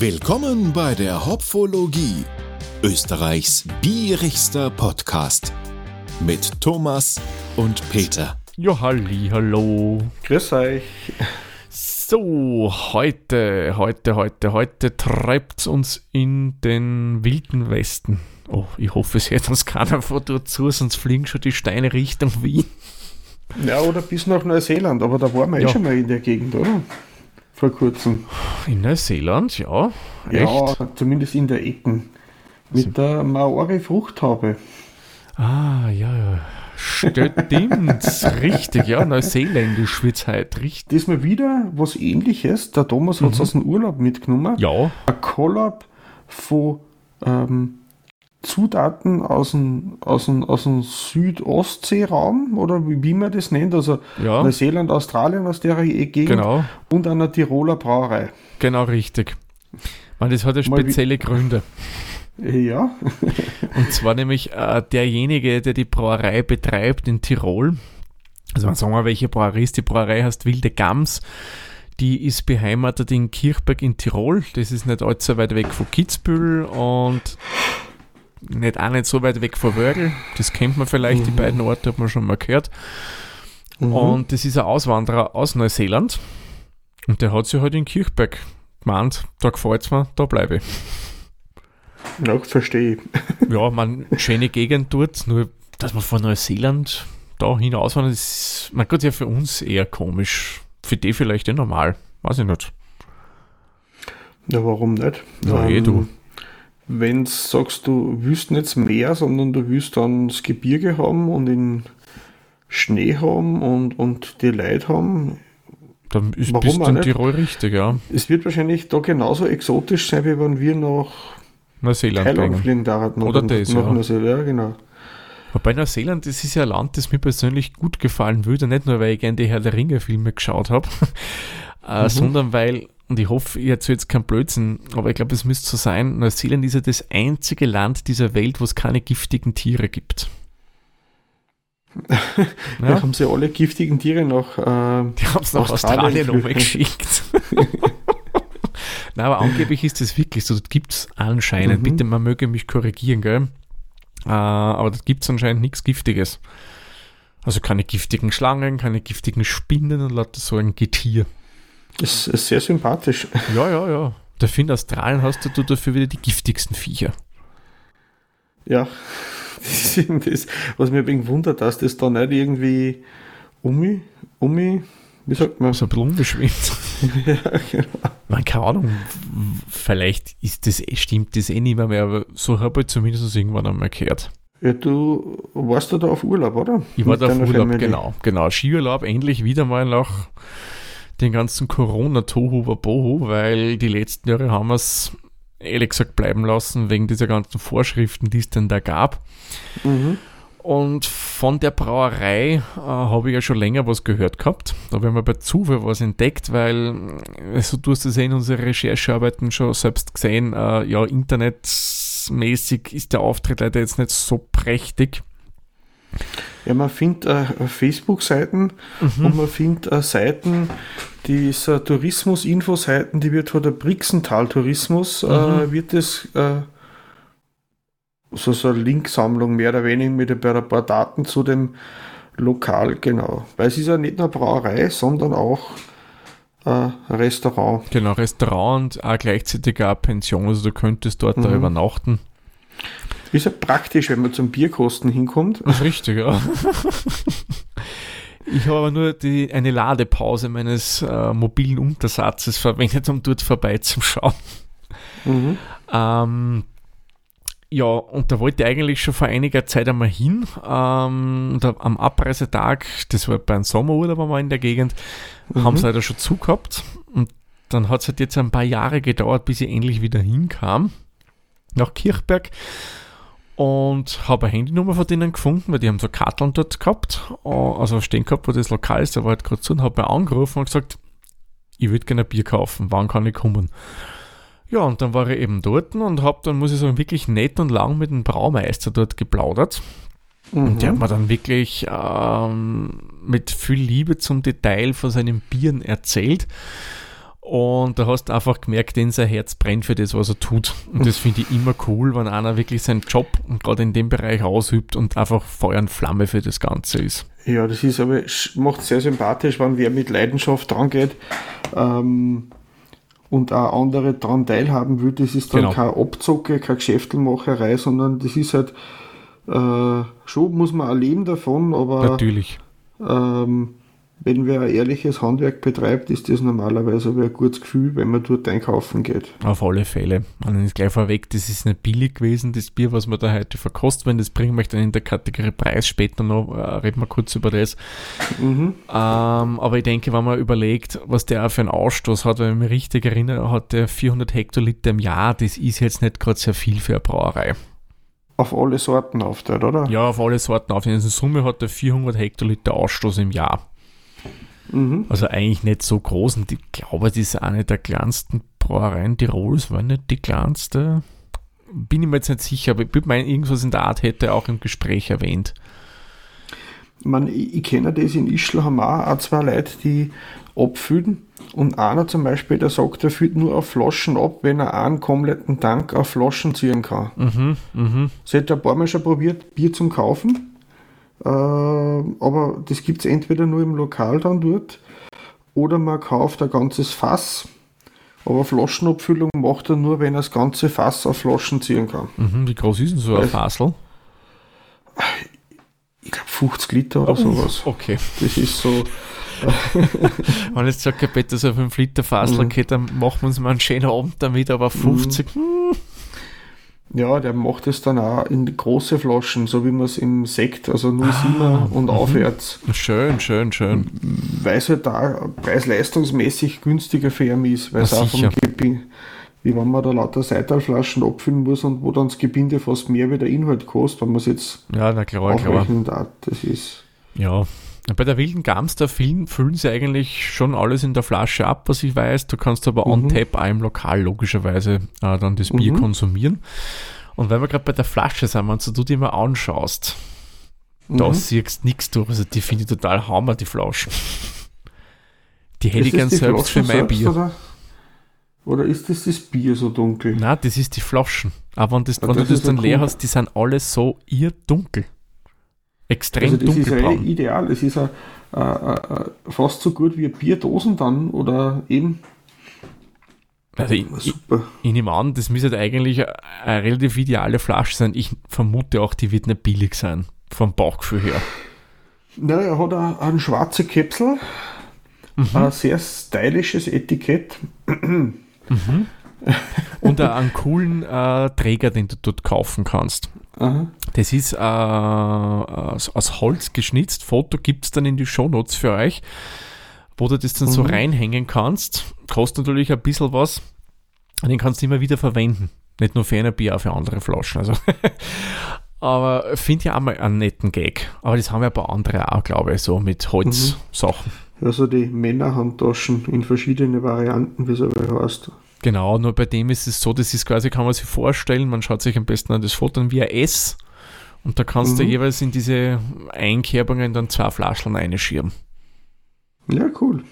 Willkommen bei der Hopfologie, Österreichs bierigster Podcast mit Thomas und Peter. Ja, halli, hallo. Grüß euch. So, heute, heute, heute, heute treibt uns in den wilden Westen. Oh, ich hoffe, es hört uns keiner von dort zu, sonst fliegen schon die Steine Richtung Wien. Ja, oder bis nach Neuseeland, aber da waren wir Ja. eh schon mal in der Gegend, oder? Vor kurzem. In Neuseeland, ja. Ja, Echt? zumindest in der Ecken. Mit der Maori Fruchthaube. Ah, ja, ja. Stimmt, richtig, ja, neuseeländisch wird's heute, richtig. Diesmal wieder was ähnliches. Der Thomas hat es aus dem Urlaub mitgenommen. Mhm. Ja, Ein Collab von ähm, Zutaten aus dem, aus dem, aus dem Südostseeraum oder wie, wie man das nennt. Also Ja. Neuseeland, Australien aus der Gegend genau, und einer Tiroler Brauerei. genau richtig. Man, das hat ja spezielle Gründe. Ja, Und zwar nämlich äh, derjenige, der die Brauerei betreibt in Tirol. Also man sagen wir, welche Brauerei ist. Die Brauerei heißt Wilde Gams. Die ist beheimatet in Kirchberg in Tirol. Das ist nicht allzu weit weg von Kitzbühel und nicht auch nicht so weit weg von Wörgl. Das kennt man vielleicht, die beiden Orte hat man schon mal gehört. Mhm. Und das ist ein Auswanderer aus Neuseeland. Und der hat sich halt in Kirchberg gemeint, da gefällt es mir, da bleibe ich. ja verstehe ich. Ja, man, schöne Gegend dort, nur dass man von Neuseeland da hinaus das ist, man Gott, ja für uns eher komisch. Für die vielleicht eh normal. Weiß ich nicht. Ja, warum nicht? Ja, eh, du. Wenn du sagst, du willst nicht Meer, sondern du willst dann das Gebirge haben und den Schnee haben und, und die Leute haben, Dann ist, Warum bist du auch in nicht? Tirol richtig, ja. es wird wahrscheinlich da genauso exotisch sein, wie wenn wir nach Neuseeland Thailand fliegen. Da hat Oder das, nach ja. Neuseeland, ja, genau. Wobei Neuseeland, das ist ja ein Land, das mir persönlich gut gefallen würde. Nicht nur, weil ich gerne die Herr der Ringe-Filme geschaut habe, äh, Mhm. sondern weil, und ich hoffe, ich erzähle jetzt keinen Blödsinn, aber ich glaube, es müsste so sein, Neuseeland ist ja das einzige Land dieser Welt, wo es keine giftigen Tiere gibt. Ja. Ja, haben sie alle giftigen Tiere nach. Äh, die haben es nach Australien Australien geschickt. Nein, aber angeblich ist das wirklich so. Das gibt es anscheinend. Mhm. Bitte, man möge mich korrigieren, gell? Äh, aber das gibt es anscheinend nichts Giftiges. Also keine giftigen Schlangen, keine giftigen Spinnen und lauter so ein Getier. Ist, ist sehr sympathisch. Ja, ja, ja. Dafür in Australien hast du dafür wieder die giftigsten Viecher. Ja, das ist das, was mir ein wundert, dass das da nicht irgendwie umi, umi, wie sagt man? So ein bisschen unbeschwingt. ja, genau. Man, keine Ahnung, vielleicht ist das, stimmt das eh nicht mehr, mehr aber so habe ich zumindest irgendwann einmal gehört. Ja, du warst da, da auf Urlaub, oder? Ich war Mit da auf Urlaub, Family. genau, genau. Skiurlaub endlich wieder mal nach den ganzen Corona-Tohu Wabohu, weil die letzten Jahre haben wir es ehrlich gesagt bleiben lassen, wegen dieser ganzen Vorschriften, die es denn da gab. Mhm. Und von der Brauerei äh, habe ich ja schon länger was gehört gehabt. Da haben wir bei Zufall was entdeckt, weil, also du hast es ja in unseren Recherchearbeiten schon selbst gesehen, äh, ja, internetmäßig ist der Auftritt leider jetzt nicht so prächtig. Ja, man findet äh, Facebook-Seiten Mhm. und man findet äh, Seiten, die ist äh, Tourismus-Info-Seiten, die wird von der Brixental-Tourismus, Mhm. äh, wird das äh, so, so eine Linksammlung mehr oder weniger mit ein paar, Daten zu dem Lokal, genau. Weil es ist ja nicht nur Brauerei, sondern auch äh, ein Restaurant. Genau, Restaurant und auch gleichzeitig auch Pension, also du könntest dort da Mhm. übernachten. Ist ja praktisch, wenn man zum Bierkosten hinkommt. Richtig, ja. Ich habe aber nur die, eine Ladepause meines äh, mobilen Untersatzes verwendet, um dort vorbeizuschauen. Mhm. Ähm, ja, und da wollte ich eigentlich schon vor einiger Zeit einmal hin. Ähm, da, am Abreisetag, das war bei einem Sommerurlaub einmal in der Gegend, haben sie leider schon zugehabt. Und dann hat es halt jetzt ein paar Jahre gedauert, bis ich endlich wieder hinkam. Nach Kirchberg. Und habe eine Handynummer von denen gefunden, weil die haben so Karteln dort gehabt. äh, Also stehen gehabt, wo das Lokal ist, da war halt gerade zu und habe mir angerufen und gesagt, ich würde gerne ein Bier kaufen, wann kann ich kommen? Ja, und dann war ich eben dort und habe dann, muss ich sagen, wirklich nett und lang mit dem Braumeister dort geplaudert. Und der hat mir dann wirklich ähm, mit viel Liebe zum Detail von seinen Bieren erzählt. Und da hast du einfach gemerkt, denn sein Herz brennt für das, was er tut. Und das finde ich immer cool, wenn einer wirklich seinen Job und gerade in dem Bereich ausübt und einfach Feuer und Flamme für das Ganze ist. Ja, das ist aber, macht sehr sympathisch, wenn wer mit Leidenschaft dran geht ähm, und auch andere daran teilhaben will. Das ist dann genau. keine Abzocke, keine Geschäftelmacherei, sondern das ist halt, äh, schon muss man auch leben davon, aber. Natürlich. Ähm, wenn wer ein ehrliches Handwerk betreibt, ist das normalerweise ein gutes Gefühl, wenn man dort einkaufen geht. Auf alle Fälle. Man ist gleich vorweg, das ist nicht billig gewesen, das Bier, was man da heute verkostet. Wenn das bringen möchte, dann in der Kategorie Preis später noch, äh, reden wir kurz über das. Mhm. Ähm, aber ich denke, wenn man überlegt, was der auch für einen Ausstoß hat, wenn ich mich richtig erinnere, hat der 400 Hektoliter im Jahr, das ist jetzt nicht gerade sehr viel für eine Brauerei. Auf alle Sorten aufteilt, oder? Ja, auf alle Sorten aufteilt. In Summe hat er 400 Hektoliter Ausstoß im Jahr. Mhm. Also eigentlich nicht so groß und ich glaube, das ist eine der kleinsten Brauereien Tirols, war nicht die kleinste. Bin ich mir jetzt nicht sicher, aber ich meine, irgendwas in der Art hätte er auch im Gespräch erwähnt. Man, ich, ich kenne das in Ischl, haben auch, auch zwei Leute, die abfüllen. Und einer zum Beispiel, der sagt, er füllt nur auf Flaschen ab, wenn er einen kompletten Tank auf Flaschen ziehen kann. Mhm, mh. Das hätte ein paar Mal schon probiert, Bier zum Kaufen. Äh, aber das gibt es entweder nur im Lokal dann dort oder man kauft ein ganzes Fass. Aber Flaschenabfüllung macht er nur, wenn er das ganze Fass auf Flaschen ziehen kann. Mhm, wie groß ist denn so ein Fassel? Ich glaube 50 Liter oder sowas. Okay. Das ist so. Wenn jetzt sagt, Herr Peter, so 5 Liter Fassel, mhm. okay, dann machen wir uns mal einen schönen Abend damit, aber 50, mhm. Ja, der macht es dann auch in große Flaschen, so wie man es im Sekt, also 07er ah, und mhm. aufwärts. Schön, schön, schön. Weil es halt da preis-leistungsmäßig günstiger für ihn ist, weil es auch vom Gebinde, wie wenn man da lauter Seitalflaschen abfüllen muss und wo dann das Gebinde fast mehr wie der Inhalt kostet, wenn man es jetzt ja, na klar, klar. darf. Das ist. Ja, bei der wilden Gams, da füllen, sie eigentlich schon alles in der Flasche ab, was ich weiß. Du kannst aber mhm. on tap im Lokal logischerweise äh, dann das Bier mhm. konsumieren. Und wenn wir gerade bei der Flasche sind, wenn du die mal anschaust, mhm. da siehst du nichts durch. Also die finde ich total hammer, die Flaschen. Die hätte ich gern selbst für mein Bier. Oder? oder? ist das das Bier so dunkel? Nein, das ist die Flaschen. Aber wenn, das, wenn das du das dann leer hast, die sind alle so ihr dunkel. Extrem also das dunkelbraun. ist ja ideal. Es ist ja äh, äh, fast so gut wie Bierdosen dann oder eben. Also ich, Super. Ich, ich nehme an, das müsste eigentlich eine relativ ideale Flasche sein. Ich vermute auch, die wird nicht billig sein, vom Bauchgefühl her. Ja, er hat eine, eine schwarze Kapsel, mhm. ein sehr stylisches Etikett. Mhm. Und einen coolen äh, Träger, den du dort kaufen kannst. Aha. Das ist äh, aus, aus, Holz geschnitzt. Foto gibt es dann in die Shownotes für euch, wo du das dann mhm. so reinhängen kannst. Kostet natürlich ein bisschen was. Und den kannst du immer wieder verwenden. Nicht nur für ein Bier, auch für andere Flaschen. Also Aber finde ich auch mal einen netten Gag. Aber das haben ja ein paar andere auch, glaube ich, so mit Holzsachen. Mhm. Also die Männerhandtaschen in verschiedene Varianten, wie es aber heißt. Genau, nur bei dem ist es so, das ist quasi, kann man sich vorstellen, man schaut sich am besten an das Foto an wie ein S und da kannst mhm. du jeweils in diese Einkerbungen dann zwei Flaschen einschieben. Ja, cool.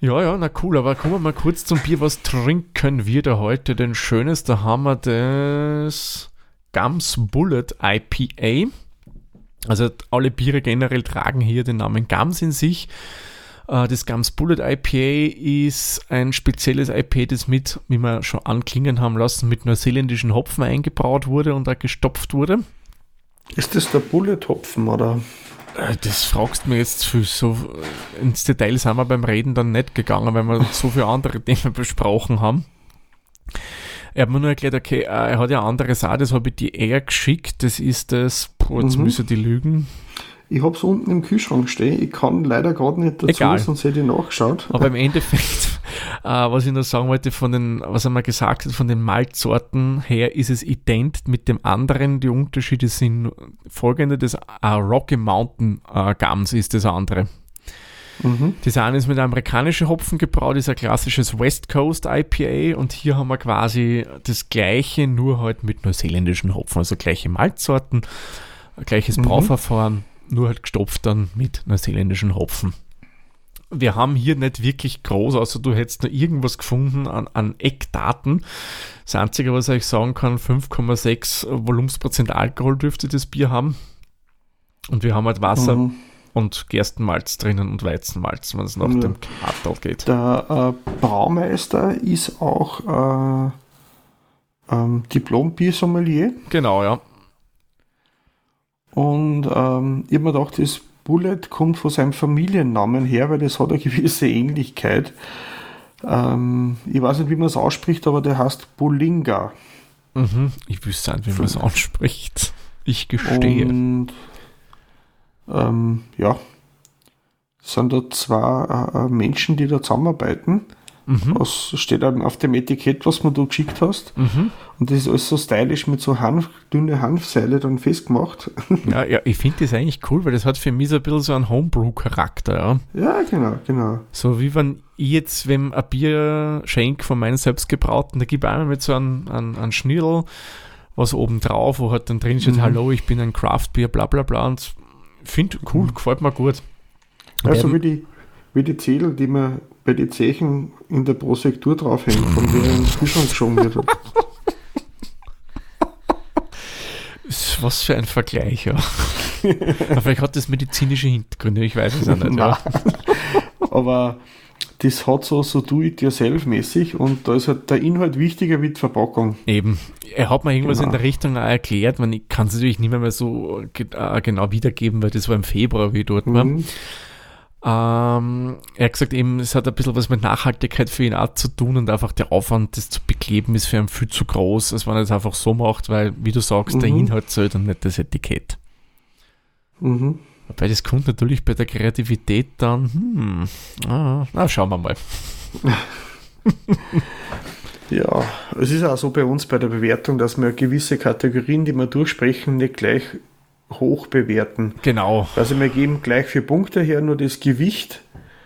Ja, ja, na cool, aber kommen wir mal kurz zum Bier. Was trinken wir da heute denn Schönes? Da haben wir das Gums Bullet IPA. Also alle Biere generell tragen hier den Namen Gums in sich. Äh, das Gums Bullet IPA ist ein spezielles IPA, das mit, wie wir schon anklingen haben lassen, mit neuseeländischen Hopfen eingebraut wurde und auch gestopft wurde. Ist das der Bullet-Hopfen oder? Äh, das fragst du mir jetzt für so ins Detail sind wir beim Reden dann nicht gegangen, weil wir so viele andere Themen besprochen haben. Er hat mir nur erklärt, okay, äh, er hat ja anderes auch, das habe ich dir eher geschickt. Das ist das, boah, jetzt mhm. müssen die lügen. Ich habe es unten im Kühlschrank stehen. Ich kann leider gerade nicht dazu, Egal. sonst hätte ich nachgeschaut. Aber im Endeffekt, äh, was ich noch sagen wollte, von den, was er mal gesagt hat, von den Malzsorten her ist es ident mit dem anderen. Die Unterschiede sind folgende: Das uh, Rocky Mountain uh, Gums ist das andere. Mhm. Das eine ist mit amerikanischen Hopfen gebraut, ist ein klassisches West Coast IPA und hier haben wir quasi das gleiche, nur halt mit neuseeländischen Hopfen, also gleiche Malzsorten, gleiches mhm. Brauverfahren nur halt gestopft dann mit neuseeländischen Hopfen. wir haben hier nicht wirklich groß, außer du hättest noch irgendwas gefunden an, an Eckdaten. Das Einzige, was ich sagen kann, 5,6 Volumensprozent Alkohol dürfte das Bier haben. Und wir haben halt Wasser Mhm. und Gerstenmalz drinnen und Weizenmalz, wenn es nach Ja. dem Kartel geht. Der äh, Braumeister ist auch äh, ähm, Diplom-Biersommelier. Genau, ja. Und ähm, ich habe mir gedacht, das Bullet kommt von seinem Familiennamen her, weil das hat eine gewisse Ähnlichkeit. Ähm, ich weiß nicht, wie man es ausspricht, aber der heißt Bulinga. Mhm. Ich wüsste nicht, wie man es anspricht. Ich gestehe. Und ähm, ja, es sind da zwei äh, äh, Menschen, die da zusammenarbeiten. Mhm. Was steht dann auf dem Etikett, was man du geschickt hast. Mhm. Und das ist alles so stylisch mit so Hanf, dünne Hanfseile dann festgemacht. Ja, ja, ich finde das eigentlich cool, weil das hat für mich so ein bisschen so einen Homebrew-Charakter, ja. ja, genau, genau. So wie wenn ich jetzt, wenn ein Bier schenke von meinen selbstgebrauten, da gebe ich einmal mit so einem, einem, einem Schnittel was oben drauf, wo halt dann drin steht, Mhm. hallo, ich bin ein Craft-Bier, bla bla bla. Und finde cool, gefällt mir gut. Ja, so Werden- wie die, wie die Zettel, die man bei den Zechen in der Prosektur draufhängt, von der in den Kühlschrank geschoben wird. Was für ein Vergleich, ja. Aber Vielleicht hat das medizinische Hintergründe, ich weiß es auch nicht. Ja. Aber das hat so, so do-it-yourself-mäßig und da ist halt der Inhalt wichtiger wie die Verpackung. Eben. Er hat mir irgendwas Genau. in der Richtung auch erklärt, man, ich kann es natürlich nicht mehr, mehr so äh, genau wiedergeben, weil das war im Februar, wie ich dort war. Ähm, er hat gesagt, eben, es hat ein bisschen was mit Nachhaltigkeit für ihn auch zu tun und einfach der Aufwand, das zu bekleben, ist für ihn viel zu groß, als wenn er es einfach so macht, weil, wie du sagst, der Mhm. Inhalt zählt und nicht das Etikett. Mhm. Wobei das kommt natürlich bei der Kreativität dann, hm, ah, na, schauen wir mal. Ja, es ist auch so bei uns bei der Bewertung, dass wir gewisse Kategorien, die wir durchsprechen, nicht gleich hoch bewerten. Genau, Also wir geben gleich vier Punkte her, nur das Gewicht,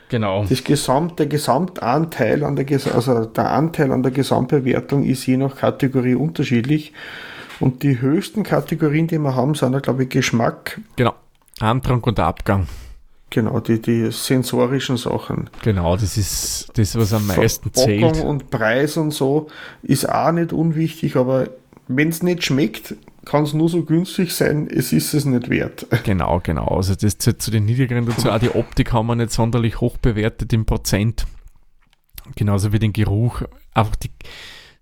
genau. das Gesamt, der Gesamtanteil an der, also der Anteil an der Gesamtbewertung ist je nach Kategorie unterschiedlich. Und die höchsten Kategorien, die wir haben, sind, glaube ich, Geschmack, Genau. Antrag und Abgang. genau, die, die sensorischen Sachen. Genau, das ist das, was am meisten Verpackung zählt. und Preis und so ist auch nicht unwichtig, aber wenn es nicht schmeckt, kann es nur so günstig sein, es ist es nicht wert. Genau, genau. Also das zählt zu den niedrigeren dazu. Auch die Optik haben wir nicht sonderlich hoch bewertet im Prozent. Genauso wie den Geruch. Einfach die,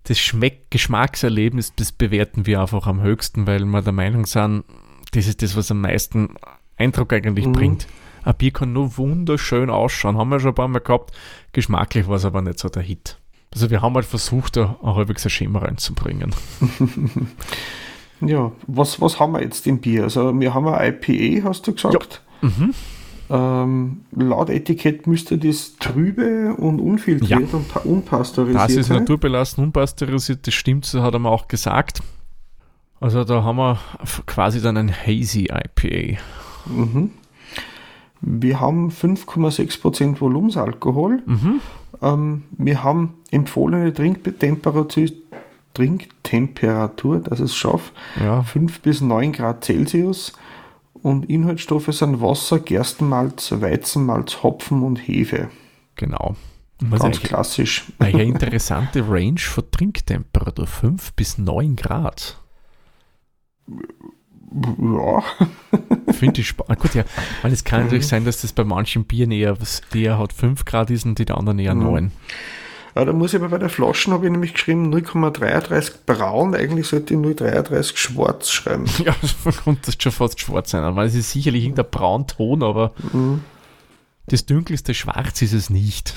das Schmeck Geschmackserlebnis, das bewerten wir einfach am höchsten, weil wir der Meinung sind, das ist das, was am meisten Eindruck eigentlich Mhm. bringt. Ein Bier kann nur wunderschön ausschauen. Haben wir schon ein paar Mal gehabt. Geschmacklich war es aber nicht so der Hit. Also wir haben halt versucht, da ein halbwegs ein Schema reinzubringen. Ja, was, was haben wir jetzt im Bier? Also wir haben ein IPA, hast du gesagt. Mhm. Ähm, laut Etikett müsste das trübe und unfiltriert und pa- unpasteurisiert Das ist sein. naturbelassen, unpasteurisiert, das stimmt, so hat er mir auch gesagt. Also da haben wir quasi dann ein Hazy IPA. Mhm. Wir haben 5,6% Volumensalkohol. Mhm. Ähm, wir haben empfohlene Trinktemperatur, Trinktemperatur, dass es schafft, Ja, 5 bis 9 Grad Celsius. Und Inhaltsstoffe sind Wasser, Gerstenmalz, Weizenmalz, Hopfen und Hefe. genau. Was Ganz klassisch. eine interessante Range von Trinktemperatur, 5 bis 9 Grad. Ja, Finde ich spannend. Gut, ja, weil es kann Mhm. natürlich sein, dass das bei manchen Bieren eher, was- eher hat 5 Grad ist und die anderen eher Mhm. 9. Ja, da muss ich aber bei der Flaschen, habe ich nämlich geschrieben, 0,33 braun, eigentlich sollte ich 0,33 schwarz schreiben. Ja, das könnte schon fast schwarz sein, weil es ist sicherlich irgendein Braunton, aber Mhm. das dunkelste Schwarz ist es nicht.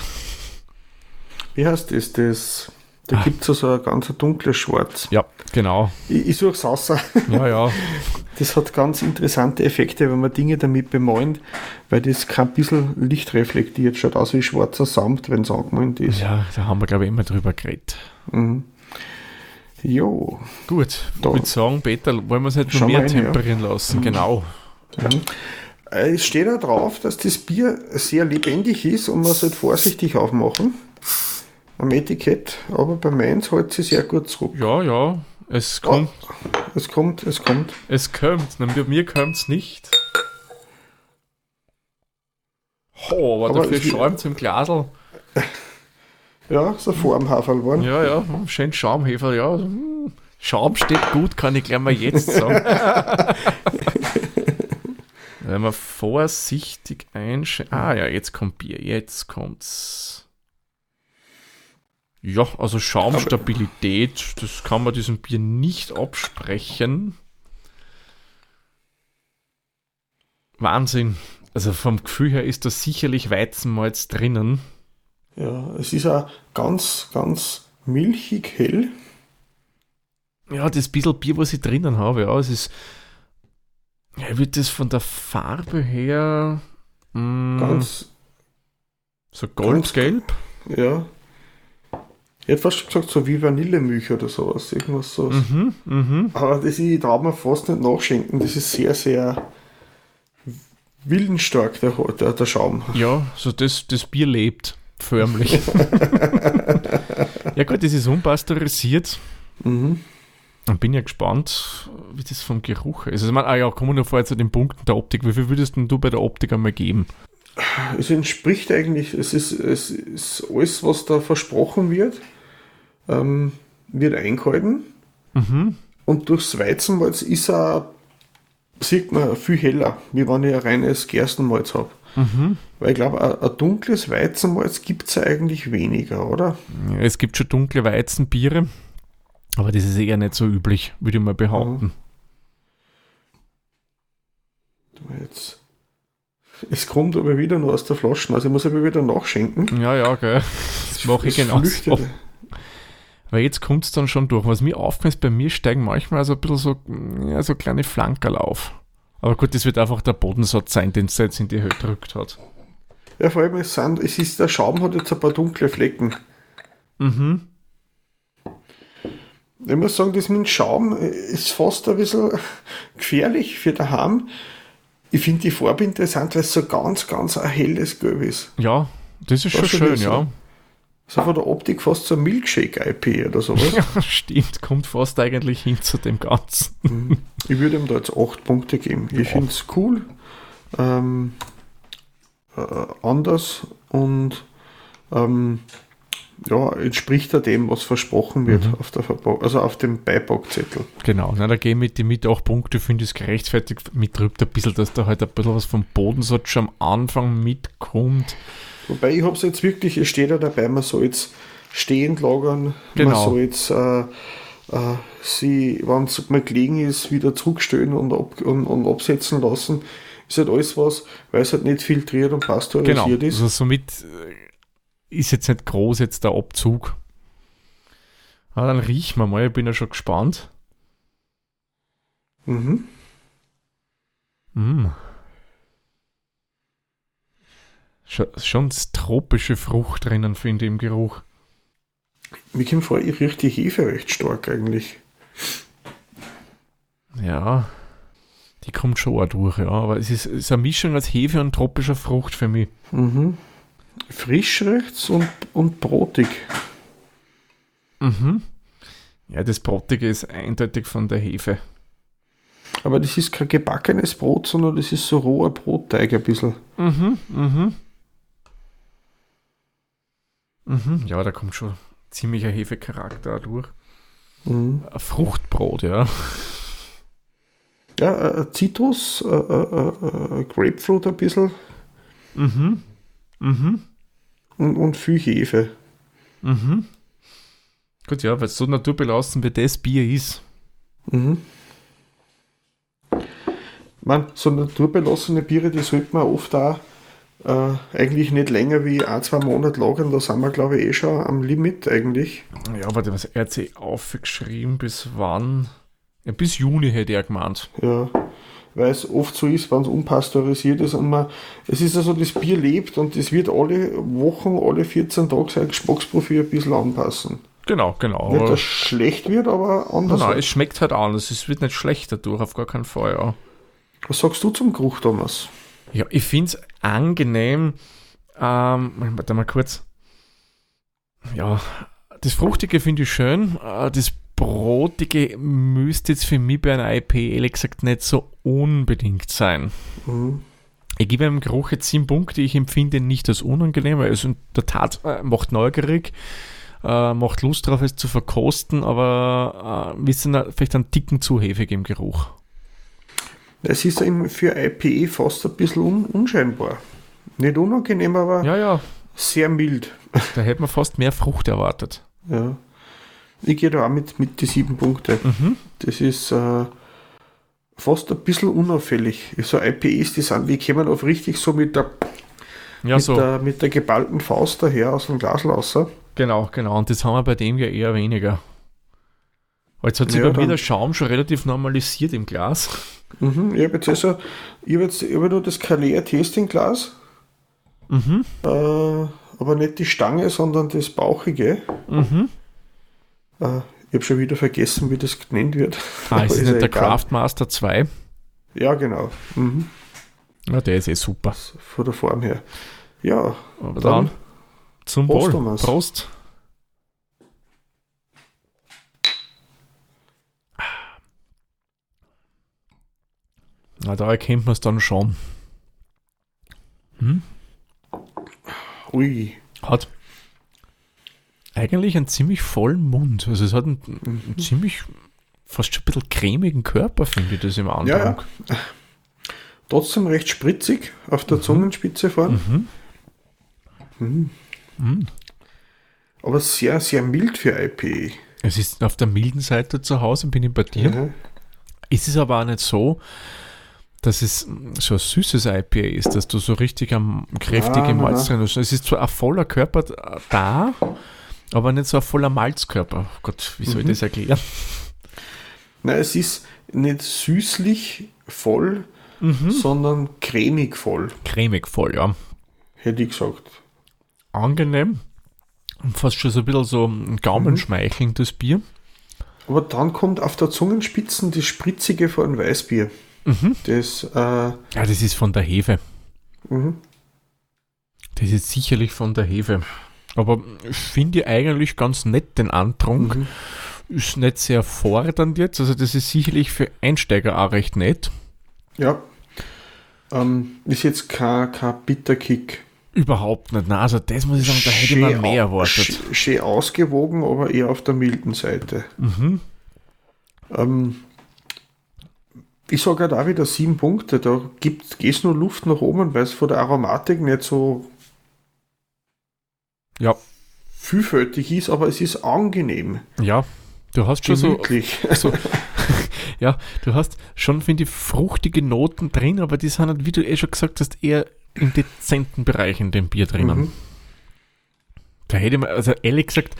Wie heißt das? das da Ah. gibt es so ein ganz dunkles Schwarz. Ja, genau. Ich, ich suche es raus. Ja, ja. Das hat ganz interessante Effekte, wenn man Dinge damit bemalt, weil das kein bisschen Licht reflektiert. Schaut aus wie schwarzer Samt, wenn es angemalt ist. Ja, da haben wir, glaube ich, immer drüber geredet. Mhm. Jo. Gut, Da. ich würde sagen, Peter, wollen wir es halt noch mehr rein, ja. temperieren lassen. Genau. Äh, Es steht da drauf, dass das Bier sehr lebendig ist und man sollte vorsichtig aufmachen. Am Etikett, aber bei meins hält sie sehr gut zurück. Ja, ja, es kommt, Es kommt, es kommt. es kommt. Na, bei mir kommt es nicht. Oh, aber, Aber dafür es- Schaum zum Glasl. Ja, so vor dem Haferl geworden. Ja, ja, schön Schaumhefer, ja. Schaum steht gut, kann ich gleich mal jetzt sagen. Wenn wir vorsichtig einschätzen. Ah ja, jetzt kommt Bier, jetzt kommt's. Ja, also Schaumstabilität, das kann man diesem Bier nicht absprechen. Wahnsinn. Also vom Gefühl her ist da sicherlich Weizenmalz drinnen. Ja, es ist auch ganz, ganz milchig hell. Ja, das bisschen Bier, was ich drinnen habe, ja, es ist. Ja, wird das von der Farbe her mh, Ganz, so goldgelb? ja. Fast gesagt, so wie Vanillemilch oder sowas. Irgendwas so. Mhm, mhm. Aber das ich darf mir fast nicht nachschenken. Das ist sehr, sehr willensstark, der, der, der Schaum. Ja, so das, das Bier lebt. Förmlich. ja, gut, das ist unpasteurisiert. Mhm. Dann bin ja gespannt, wie das vom Geruch ist. Also, ich meine, ah ja, kommen wir noch vorher zu den Punkten der Optik. Wie viel würdest denn du bei der Optik einmal geben? Es entspricht eigentlich, es ist, es ist alles, was da versprochen wird, ähm, wird eingehalten. Mhm. Und durchs Weizenmalz ist er, sieht man, viel heller, wie wenn ich ein reines Gerstenmalz habe. Mhm. Weil ich glaube, ein, ein dunkles Weizenmalz gibt es ja eigentlich weniger, oder? Ja, es gibt schon dunkle Weizenbiere, aber das ist eher nicht so üblich, würde ich mal behaupten. Jetzt. Es kommt aber wieder nur aus der Flasche, also ich muss aber wieder nachschenken. Ja, ja, gell. Das mache ich genau. Weil jetzt kommt es dann schon durch. Was mir aufgefallen ist, bei mir steigen manchmal so ein bisschen so, ja, so kleine Flankerl auf. Aber gut, das wird einfach der Bodensatz sein, den es jetzt in die Höhe gedrückt hat. Ja, vor allem, es, sind, es ist, der Schaum hat jetzt ein paar dunkle Flecken. Mhm. Ich muss sagen, das mit dem Schaum ist fast ein bisschen gefährlich für daheim. Ich finde die Farbe interessant, weil es so ganz, ganz ein helles Gelb ist. Ja, das ist schon Das schon schön, ist ja. So von der Optik fast so ein Milkshake-IP oder sowas. Ja, stimmt, kommt fast eigentlich hin zu dem Ganzen. Ich würde ihm da jetzt 8 Punkte geben. Ich finde es cool, ähm, äh, anders und ähm, ja, entspricht er dem, was versprochen wird Mhm. auf der Verpack also auf dem Beipackzettel. Genau, na, da gehe ich mit die mit 8 Punkte, finde ich es gerechtfertigt. Mit drückt ein bisschen, dass da halt ein bisschen was vom Bodensatz schon am Anfang mitkommt. Wobei ich habe es jetzt wirklich, es steht ja dabei, man soll jetzt stehend lagern, Genau. man soll jetzt äh, äh, sie, wenn es mal gelegen ist, wieder zurückstellen und, ab, und, und absetzen lassen. Ist halt alles was, weil es halt nicht filtriert und Genau, pasteurisiert ist. also somit äh, ist jetzt nicht groß jetzt der Abzug. Aber dann riechen wir mal, ich bin ja schon gespannt. Mhm. Mm. Schon, das tropische Frucht drinnen, finde ich, im Geruch. Mir kommt vor, ich rieche die Hefe recht stark eigentlich. Ja, die kommt schon auch durch, ja. Aber es ist, es ist eine Mischung aus Hefe und tropischer Frucht für mich. Mhm. Frisch rechts und, und brotig. Mhm. Ja, das Brotige ist eindeutig von der Hefe. Aber das ist kein gebackenes Brot, sondern das ist so roher Brotteig ein bisschen. Mhm, mhm. Mhm, ja, da kommt schon ziemlicher Hefecharakter durch. Mhm. Fruchtbrot, ja. Ja, äh, Zitrus, äh, äh, äh, Grapefruit ein bisschen Mhm. Mhm. und, und viel Hefe. Mhm. Gut, ja, weil es so naturbelassen wie das Bier ist. Mhm. Man, so naturbelassene Biere, die sollte man oft auch äh, eigentlich nicht länger wie ein, zwei Monate lagern. Da sind wir, glaube ich, eh schon am Limit eigentlich. Ja, warte, was er hat sich aufgeschrieben, bis wann? Ja, bis Juni hätte er gemeint. Ja, weil es oft so ist, wenn es unpasteurisiert ist und man, es ist ja so, das Bier lebt und das wird alle Wochen, alle 14 Tage sein Geschmacksprofil ein bisschen anpassen. Genau, genau. Nicht, Aber, dass es schlecht wird, aber nein, anders. nein, es schmeckt halt anders. Es wird nicht schlechter durch, auf gar keinen Fall, ja. Was sagst du zum Geruch, Thomas? Ja, ich finde es angenehm. Ähm, warte mal kurz. Ja, das Fruchtige finde ich schön. Äh, Das Brotige müsste jetzt für mich bei einer IP ehrlich gesagt nicht so unbedingt sein. Mhm. Ich gebe einem Geruch jetzt sieben Punkte. Ich empfinde ihn nicht als unangenehm, weil es in der Tat äh, macht neugierig, äh, macht Lust drauf, es zu verkosten, aber äh, wir sind vielleicht einen Ticken zu heftig im Geruch. Es ist eben für IPE fast ein bisschen un unscheinbar. Nicht unangenehm, aber Ja, ja, sehr mild. da hätte man fast mehr Frucht erwartet. Ja. Ich gehe da auch mit, mit die sieben Punkte. Mhm. Das ist äh, fast ein bisschen unauffällig. So IPEs, die sind, die kommen auf richtig so mit der, Ja, mit so. der, mit der geballten Faust daher aus dem Glas raus. Genau, genau. Und das haben wir bei dem ja eher weniger. Aber Jetzt hat sich Ja, bei mir der Schaum schon relativ normalisiert im Glas. Mhm, ich habe jetzt also, ich habe jetzt ich hab nur das Calais Tasting-Glas, Mhm. äh, aber nicht die Stange, sondern das Bauchige. Mhm. Äh, ich habe schon wieder vergessen, wie das genannt wird. Ah, ist ja nicht der. Craftmaster 2? Ja, genau. Mhm. Ja, der ist eh super. Von der Form her. Ja, dann dann zum Prost, Wohl. Thomas. Prost. Na, da erkennt man es dann schon. Hm? ui. Hat eigentlich einen ziemlich vollen Mund. Also es hat einen, einen ziemlich, fast schon ein bisschen cremigen Körper, finde ich das im Andrang. Ja, ja. Trotzdem recht spritzig auf der Zungenspitze vorn, Mhm. Mhm. Mhm. aber sehr, sehr mild für IPA. Es ist auf der milden Seite zu Hause, bin ich bei dir. Mhm. Es ist aber auch nicht so, dass es so ein süßes IPA ist, dass du so richtig am kräftigen nein, Malz drin hast. Es ist zwar ein voller Körper da, aber nicht so ein voller Malzkörper. Gott, wie soll ich Mhm. das erklären? Nein, es ist nicht süßlich voll, Mhm. sondern cremig voll, Cremig voll, ja. hätte ich gesagt. Angenehm. Und fast schon so ein bisschen so ein Gaumenschmeicheln, das Bier. Aber dann kommt auf der Zungenspitzen das Spritzige von Weißbier. Mhm. Das, äh, Ja, das ist von der Hefe. mhm. Das ist sicherlich von der Hefe. Aber ich finde eigentlich ganz nett den Antrunk. Mhm. Ist nicht sehr fordernd jetzt. Also das ist sicherlich für Einsteiger auch recht nett. ja. Ähm, ist jetzt kein, kein Bitterkick. Überhaupt nicht. Nein, also das muss ich sagen, da hätte ich mir Schön mehr erwartet. sch- Schön ausgewogen, aber eher auf der milden Seite. Mhm. Ähm, ich sage halt auch wieder sieben Punkte. Da gibt es nur Luft nach oben, weil es von der Aromatik nicht so Ja. vielfältig ist, aber es ist angenehm. Ja, du hast schon so, Gemütlich. so ja, du hast schon, finde ich, fruchtige Noten drin, aber die sind halt, wie du eh schon gesagt hast, eher im dezenten Bereich in dem Bier drinnen. Mhm. Da hätte man, also ehrlich gesagt,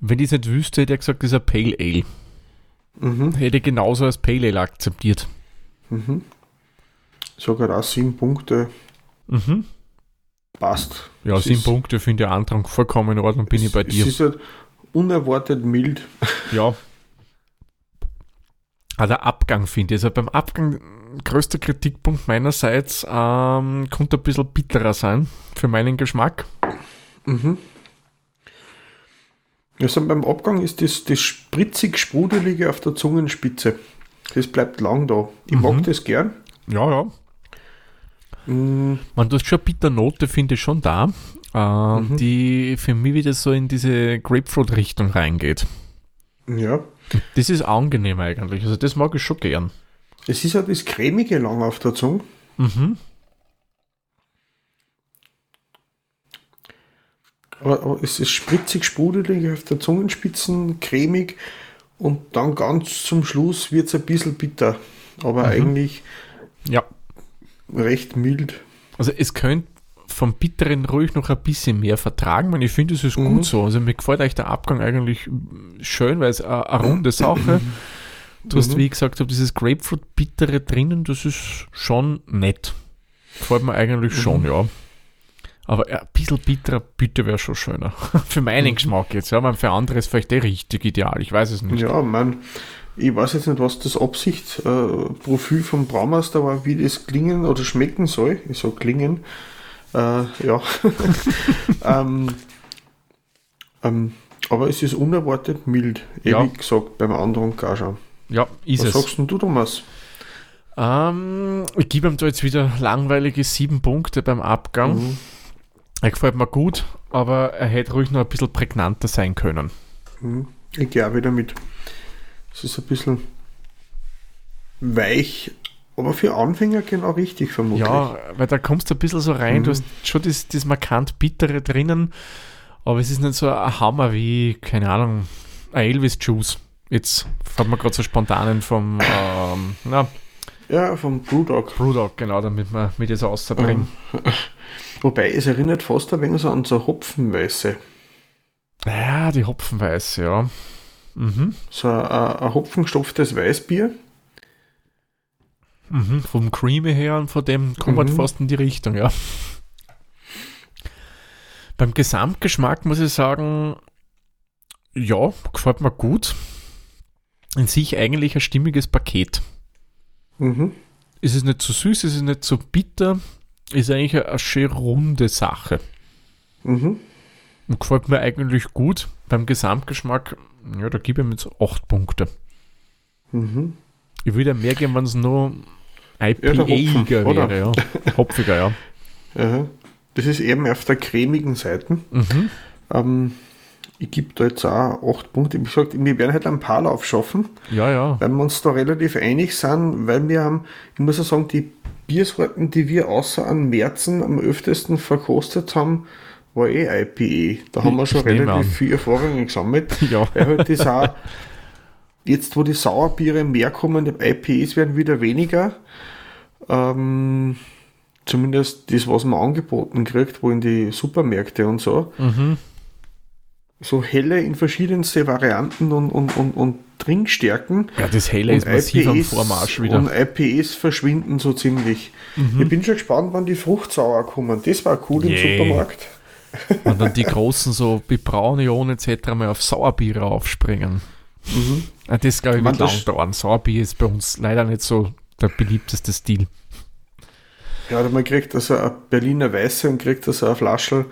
wenn ich es nicht wüsste, hätte ich gesagt, das ist ein Pale Ale. Mhm. Hätte genauso als Pale Ale akzeptiert. Mhm. Halt auch sieben Punkte. Mhm. Passt. Ja, Es sieben ist- Punkte finde ich Antrag vollkommen in Ordnung, bin es, ich bei dir. Es ist halt unerwartet mild. Ja. Ah, der Abgang finde ich. Also beim Abgang, größter Kritikpunkt meinerseits, ähm, konnte ein bisschen bitterer sein für meinen Geschmack. Mhm. Also beim Abgang ist das, das spritzig-sprudelige auf der Zungenspitze. Das bleibt lang da. Ich Mhm. mag das gern. Ja, ja. Mm, Man, du hast schon eine Bitternote, finde ich schon da, äh, Mhm. die für mich wieder so in diese Grapefruit-Richtung reingeht. ja. Das ist angenehm eigentlich. Also das mag ich schon gern. Es ist ja das cremige lang auf der Zunge. Mhm. Aber, aber es ist spritzig, sprudelig auf der Zungenspitzen, cremig und dann ganz zum Schluss wird es ein bisschen bitter. Aber eigentlich Ja. recht mild. Also es könnte vom Bitteren ruhig noch ein bisschen mehr vertragen. Und ich finde, es ist Mhm. gut so. Also mir gefällt euch der Abgang eigentlich schön, weil es eine, eine runde Sache. Du hast, Mhm. wie ich gesagt habe, dieses Grapefruit-Bittere drinnen, das ist schon nett. Gefällt mir eigentlich schon, Mhm. ja. Aber ein bisschen bitterer bitte wäre schon schöner. für meinen Mhm. Geschmack jetzt. Ja, man für andere ist vielleicht der richtig ideal. Ich weiß es nicht. Ja, man, ich weiß jetzt nicht, was das Absicht, äh, vom Braumeister war, wie das klingen oder schmecken soll. Ich sag klingen. Äh, ja. ähm, ähm, aber es ist unerwartet mild. Ja. Wie gesagt, beim anderen schon. Ja, ist Was es. sagst denn du, Thomas? Ähm, ich gebe ihm da jetzt wieder langweilige sieben Punkte beim Abgang. Mhm. Er gefällt mir gut, aber er hätte ruhig noch ein bisschen prägnanter sein können. Mhm. Ich auch wieder mit. Es ist ein bisschen weich, aber für Anfänger genau richtig vermutlich. Ja, weil da kommst du ein bisschen so rein, Mhm. du hast schon das, das markant Bittere drinnen, aber es ist nicht so ein Hammer wie, keine Ahnung, ein Elvis Juice. Jetzt hat man gerade so spontanen vom ähm, na, Ja, vom Brewdog. Brewdog, genau, damit man mit das rausbringen. Wobei es erinnert fast ein wenig so an so Hopfenweiße. Ja, die Hopfenweiß, ja. Mhm. So ein, ein hopfengestopftes Weißbier. Mhm. Vom Creamy her und von dem kommt man Mhm. fast in die Richtung, ja. Beim Gesamtgeschmack muss ich sagen, ja, gefällt mir gut. In sich eigentlich ein stimmiges Paket. Mhm. Es ist nicht zu süß, es ist nicht zu bitter, ist eigentlich eine, eine schön runde Sache. Mhm. Und gefällt mir eigentlich gut. Beim Gesamtgeschmack, ja, da gebe ich ihm jetzt 8 Punkte. Mhm. Ich würde mehr geben, wenn es nur IPA-iger oder? wäre, ja. Hopfiger, ja. Ja. Das ist eben auf der cremigen Seite. Mhm. Ähm, ich gebe da jetzt auch 8 Punkte. Wie gesagt, wir werden halt einen Paarlauf schaffen, Ja, ja. weil wir uns da relativ einig sind, weil wir haben, ich muss ja sagen, die Biersorten, die wir außer an Märzen am öftesten verkostet haben, war eh IPA. Da haben wir schon Ich nehme relativ an. viel Erfahrung gesammelt. Ja. Weil halt das auch, jetzt wo die Sauerbiere mehr kommen, die IPAs werden wieder weniger. Ähm, zumindest das, was man angeboten kriegt, wo in die Supermärkte und so. Mhm. So helle in verschiedenste Varianten und, und, und, und Trinkstärken. Ja, das Helle Und ist massiv am Vormarsch wieder. Und IPAs verschwinden so ziemlich. Mhm. Ich bin schon gespannt, wann die Fruchtsauer kommen. Das war cool im Yay. Supermarkt. Und dann die großen, so wie Braunion etc. mal auf Sauerbiere aufspringen. Ja, das glaube ich Man, wird lang dauern. Sauerbier ist bei uns leider nicht so der beliebteste Stil. Ja, man kriegt also eine Berliner Weiße und kriegt also eine Flasche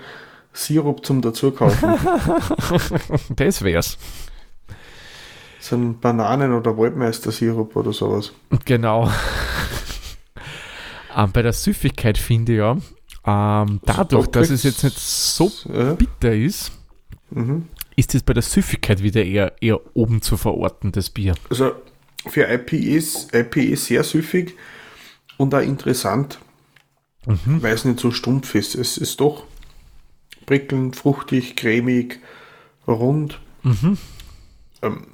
Sirup zum dazukaufen. Das wär's. so ein Bananen- oder Waldmeister-Sirup oder sowas. Genau. ähm, bei der Süffigkeit finde ich ja, ähm, dadurch, da dass es jetzt nicht so Ja. bitter ist, Mhm. ist es bei der Süffigkeit wieder eher, eher oben zu verorten, das Bier. Also für IPAs, IPA sehr süffig und auch interessant, Mhm. weil es nicht so stumpf ist. Es ist doch prickelnd, fruchtig, cremig, rund. Mhm. Ähm,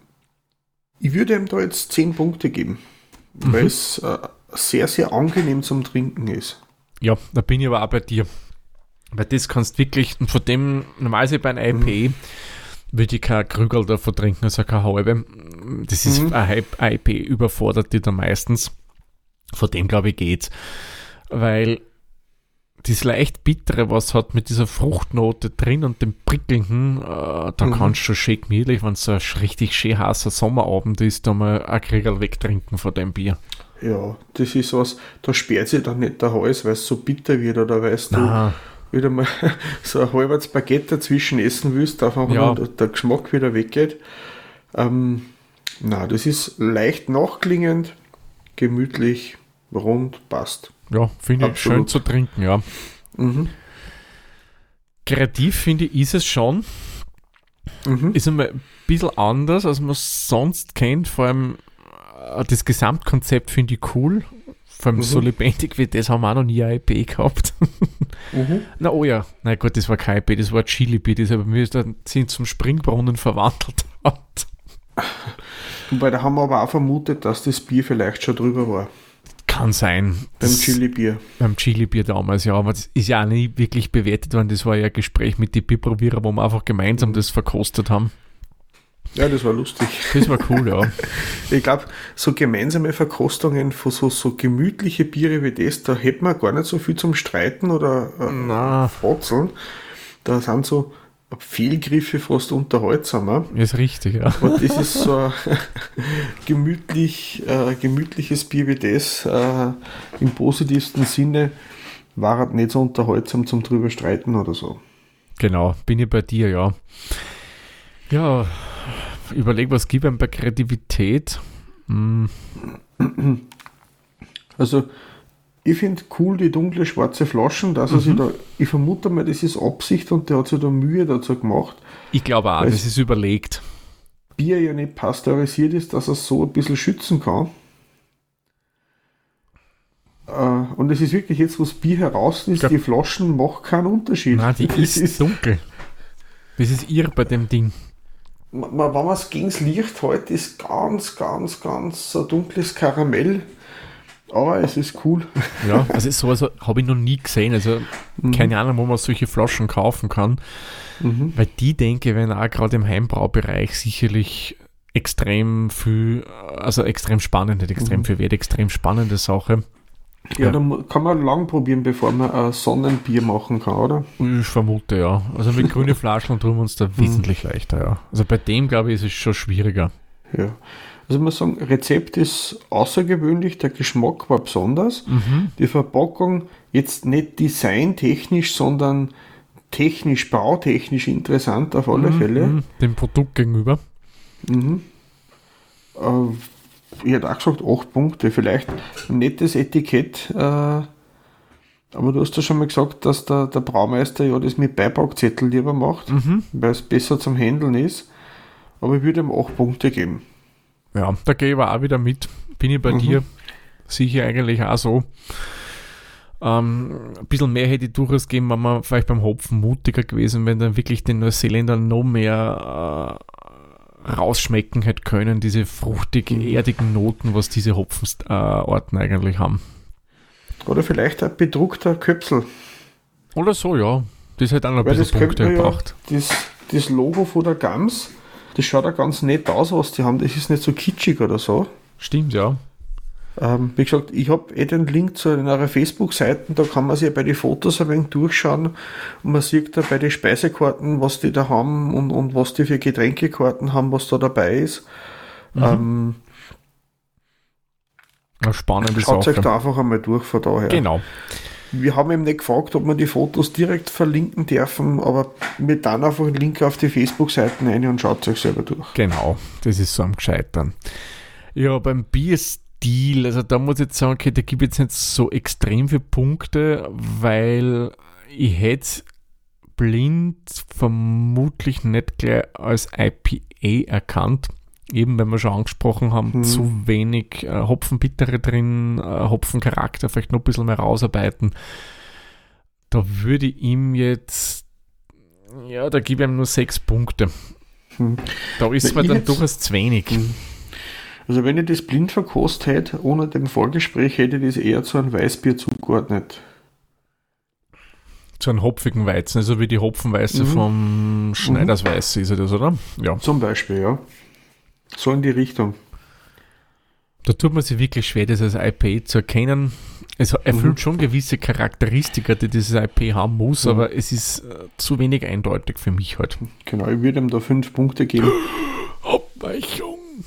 ich würde ihm da jetzt 10 Punkte geben, Mhm. weil es äh, sehr, sehr angenehm zum Trinken ist. Ja, da bin ich aber auch bei dir. Weil das kannst wirklich, und von dem, normalerweise bei einem IPA, würde ich kein Krügel davon trinken, also keine halbe. Das ist Mhm. ein IPA überfordert die da meistens. Von dem glaube ich geht's. Weil das leicht bittere, was hat mit dieser Fruchtnote drin und dem prickelnden, äh, da Mhm. kannst du schon schön gemütlich, wenn es so ein richtig schön heißer Sommerabend ist, da mal ein Krügel wegtrinken von dem Bier. Ja, das ist was, da sperrt sich dann nicht der Hals, weil es so bitter wird oder weil du Na, wieder mal so ein halbes Baguette dazwischen essen willst, einfach Ja. der Geschmack wieder weggeht. Ähm, na, das ist leicht nachklingend, gemütlich, rund, passt. Ja, finde ich schön zu trinken, ja. Mhm. Kreativ finde ich, ist es schon. Mhm. Ist einmal ein bisschen anders, als man es sonst kennt. Vor allem äh, das Gesamtkonzept finde ich cool. Vor allem Mhm. so lebendig wie das haben wir auch noch nie ein IP gehabt. Mhm. Na oh ja, na gut, das war kein IP, das war Chili Beer, das aber mir dann sind zum Springbrunnen verwandelt hat. Wobei, da haben wir aber auch vermutet, dass das Bier vielleicht schon drüber war. Kann sein. Beim Chili-Bier. Beim Chili-Bier damals, ja, aber das ist ja auch nie wirklich bewertet worden. Das war ja ein Gespräch mit den Bierprobierer, wo wir einfach gemeinsam das verkostet haben. Ja, das war lustig. Das war cool, ja. Ich glaube, so gemeinsame Verkostungen von so, so gemütliche Biere wie das, da hätten wir gar nicht so viel zum Streiten oder äh, Frotzeln. Da sind so Fehlgriffe fast unterhaltsamer. ist richtig, ja. Und das ist so ein gemütlich, äh, gemütliches Bier wie das. Äh, Im positivsten Sinne war es nicht so unterhaltsam zum drüber streiten oder so. Genau, bin ich bei dir, ja. Ja, überleg, was gibt einem bei Kreativität? Hm, Also ich finde cool die dunkle schwarze Flaschen, dass er sich Mhm. da, ich vermute mal, das ist Absicht und der hat sich da Mühe dazu gemacht. Ich glaube auch, das ist überlegt. Bier ja nicht pasteurisiert ist, dass er es so ein bisschen schützen kann. Äh, und es ist wirklich jetzt, wo das Bier heraus ist, Ja. die Flaschen macht keinen Unterschied. Nein, die Das ist, dunkel. Das ist irr bei dem Ding. Wenn man es gegen das Licht hält, ist ganz, ganz, ganz ein dunkles Karamell. Aber es ist cool. Ja, also sowas habe ich noch nie gesehen. Also keine Ahnung, wo man solche Flaschen kaufen kann. Weil die, denke ich, werden auch gerade im Heimbraubereich sicherlich extrem viel, also extrem spannend, nicht extrem viel wert, extrem spannende Sache. Ja, Ja. da mu- kann man lang probieren, bevor man ein Sonnenbier machen kann, oder? Ich vermute, ja. Also mit grünen Flaschen tun wir uns da wesentlich leichter, ja. Also bei dem, glaube ich, ist es schon schwieriger. Ja. Also man sagen, Rezept ist außergewöhnlich, der Geschmack war besonders. Die Verpackung jetzt nicht designtechnisch, sondern technisch, bautechnisch interessant auf alle Fälle. Mhm, Dem Produkt gegenüber. Äh, ich hätte auch gesagt, 8 Punkte. Vielleicht ein nettes Etikett. Äh, aber du hast ja schon mal gesagt, dass der, der Braumeister ja das mit Beipackzettel lieber macht, weil es besser zum Handeln ist. Aber ich würde ihm 8 Punkte geben. Ja, da gehe ich aber auch wieder mit. Bin ich bei dir. Sicher eigentlich auch so. Ähm, ein bisschen mehr hätte ich durchaus gegeben, wenn man vielleicht beim Hopfen mutiger gewesen, wenn dann wirklich den Neuseeländer noch mehr äh, rausschmecken hätte können, diese fruchtigen, erdigen Noten, was diese Hopfenarten eigentlich haben. Oder vielleicht ein bedruckter Köpsel. Oder so, ja. Das hätte auch noch ein Weil bisschen Punkte man ja, gebracht. das, das Logo von der Gams, das schaut ja ganz nett aus, was die haben. Das ist nicht so kitschig oder so. Stimmt, ja. Ähm, wie gesagt, ich habe eh den Link zu einer Facebook-Seite, da kann man sich bei den Fotos ein wenig durchschauen und man sieht da bei den Speisekarten, was die da haben und, und was die für Getränkekarten haben, was da dabei ist. Ähm, Eine spannende schaut euch da einfach einmal durch von daher. Genau. Wir haben eben nicht gefragt, ob wir die Fotos direkt verlinken dürfen, aber wir dann einfach einen Link auf die Facebook-Seiten ein und schaut euch selber durch. Genau, das ist so am Gescheitern. Ja, beim Bierstil, also da muss ich jetzt sagen, okay, da gibt es jetzt nicht so extrem viele Punkte, weil ich hätte blind vermutlich nicht gleich als IPA erkannt. Eben, wenn wir schon angesprochen haben, zu wenig äh, Hopfenbittere drin, äh, Hopfencharakter vielleicht noch ein bisschen mehr rausarbeiten. Da würde ich ihm jetzt, ja, da gebe ich ihm nur sechs Punkte. Hm. Da ist mir dann durchaus zu wenig. Also wenn ich das blind verkostet hätte, ohne dem Vorgespräch, hätte ich das eher zu einem Weißbier zugeordnet. Zu einem hopfigen Weizen, also wie die Hopfenweiße Mhm. vom Schneiders Weiße ist das, oder? Ja. Zum Beispiel, ja. So in die Richtung. Da tut man sich wirklich schwer, das als IPA zu erkennen. Es erfüllt Mhm. schon gewisse Charakteristika, die dieses IP haben muss, Mhm. aber es ist äh, zu wenig eindeutig für mich halt. Genau, ich würde ihm da fünf Punkte geben. Abweichung.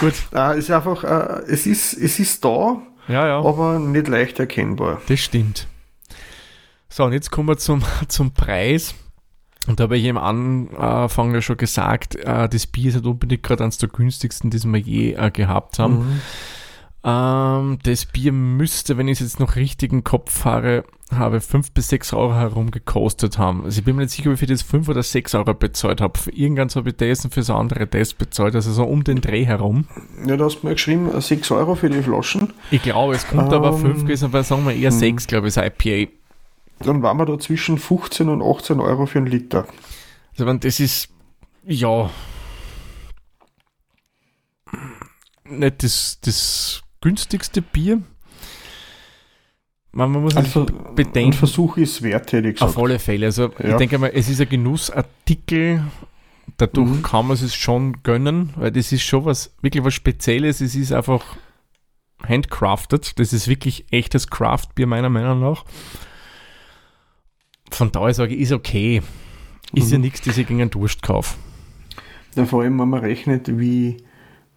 Gut. äh, ist einfach, äh, es, ist, es ist da, Ja, ja. aber nicht leicht erkennbar. Das stimmt. So, und jetzt kommen wir zum, zum Preis. Und da habe ich am Anfang ja schon gesagt, äh, das Bier ist nicht unbedingt gerade eines der günstigsten, das wir je äh, gehabt haben. Mhm. Ähm, das Bier müsste, wenn ich es jetzt noch richtig im Kopf fahre, habe 5 bis 6 Euro herum gekostet haben. Also ich bin mir nicht sicher, ob ich für das 5 oder 6 Euro bezahlt habe. Für irgendwann habe ich das und für so andere das bezahlt, also so um den Dreh herum. Ja, da hast du mir geschrieben, äh, 6 Euro für die Flaschen. Ich glaube, es kommt aber Ähm, 5 gewesen, weil sagen wir eher 6, glaube ich, das IPA. Dann waren wir da zwischen 15 und 18 Euro für einen Liter. Also das ist, ja, nicht das, das günstigste Bier. Man, man muss Ver bedenken, ein Versuch ist wert, hätte ich gesagt. auf alle Fälle. Also ich Ja. denke mal, es ist ein Genussartikel. Dadurch Mhm. kann man es schon gönnen, weil das ist schon was wirklich was Spezielles. Es ist einfach handcrafted. Das ist wirklich echtes Craftbier meiner Meinung nach. Von daher sage ich, ist okay. Ist ja Mhm. nichts, das ich gegen einen Durst kaufe. Ja, vor allem, wenn man rechnet, wie,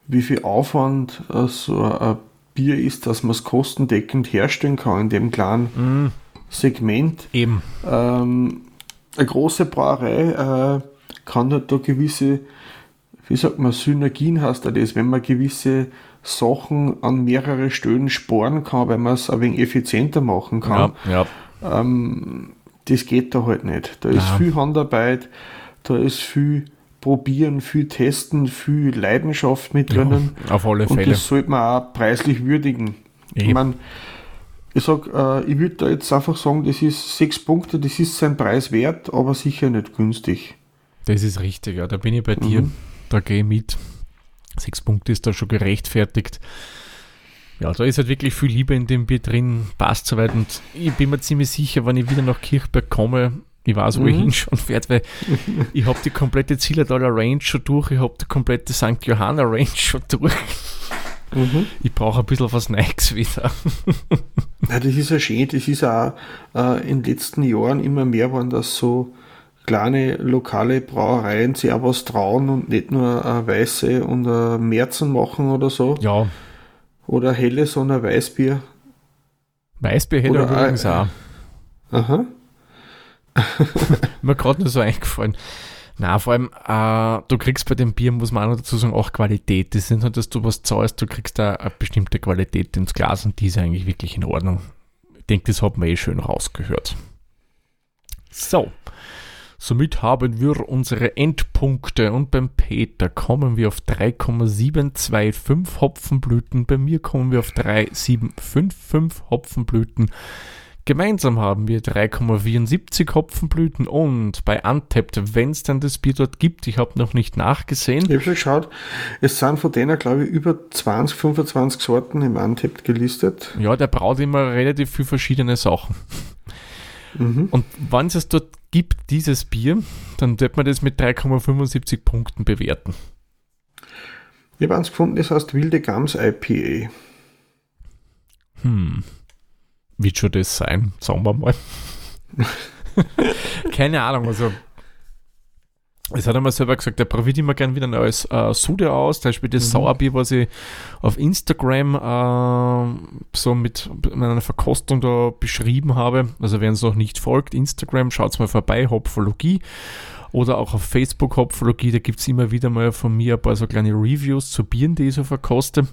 wie viel Aufwand äh, so ein Bier ist, dass man es kostendeckend herstellen kann in dem kleinen Mhm. Segment. Eben. Ähm, eine große Brauerei äh, kann halt da gewisse wie sagt man, Synergien heißt das, wenn man gewisse Sachen an mehrere Stellen sparen kann, weil man es ein wenig effizienter machen kann. Ja, ja. Ähm, das geht da halt nicht. Da ist ja. viel Handarbeit, da ist viel Probieren, viel Testen, viel Leidenschaft mit drinnen. Ja, auf alle Fälle. Und das sollte man auch preislich würdigen. Eben. Ich meine, ich sag, äh, ich würde da jetzt einfach sagen, das ist sechs Punkte, das ist sein Preis wert, aber sicher nicht günstig. Das ist richtig, ja. Da bin ich bei dir. Mhm. Da gehe ich mit. Sechs Punkte ist da schon gerechtfertigt. Ja, da ist halt wirklich viel Liebe in dem Bier drin, passt soweit und ich bin mir ziemlich sicher, wenn ich wieder nach Kirchberg komme, ich weiß, wo mhm. ich hinschauen werde, weil ich habe die komplette Zillertaler Range schon durch, ich habe die komplette St. Johanna Range schon durch. Mhm. Ich brauche ein bisschen was Neues wieder. ja, das ist ja schön, das ist auch äh, in den letzten Jahren immer mehr waren das so kleine lokale Brauereien sich auch was trauen und nicht nur ein Weiße und ein Märzen machen oder so. Ja. Oder helle, sondern Weißbier. Weißbier hätte er übrigens auch. Aha. Mir gerade nur so eingefallen. Na, vor allem, äh, du kriegst bei dem Bier, muss man auch noch dazu sagen, auch Qualität. Das sind halt, dass du was zahlst, du kriegst da eine bestimmte Qualität ins Glas und die ist eigentlich wirklich in Ordnung. Ich denke, das hat man eh schön rausgehört. So. Somit haben wir unsere Endpunkte und beim Peter kommen wir auf 3,725 Hopfenblüten, bei mir kommen wir auf 3,755 Hopfenblüten. Gemeinsam haben wir 3,74 Hopfenblüten und bei Untapped, wenn es dann das Bier dort gibt, ich habe noch nicht nachgesehen. Ich habe schon geschaut, es sind von denen, glaube ich, über 20, 25 Sorten im Untapped gelistet. Ja, der braut immer relativ viele verschiedene Sachen. Mhm. Und wenn es dort gibt, dieses Bier, dann wird man das mit 3,75 Punkten bewerten. Ich habe eins gefunden, das heißt Wilde Gams IPA. Hm. Wird schon das sein? Sagen wir mal. Keine Ahnung, also es hat einmal selber gesagt, er probiert immer gern wieder ein neues äh, Sude aus. Zum Beispiel das mhm. Sauerbier, was ich auf Instagram äh, so mit meiner Verkostung da beschrieben habe. Also wer uns noch nicht folgt, Instagram, schaut mal vorbei, Hopfologie. Oder auch auf Facebook Hopfologie, da gibt es immer wieder mal von mir ein paar so kleine Reviews zu Bieren, die ich so verkoste.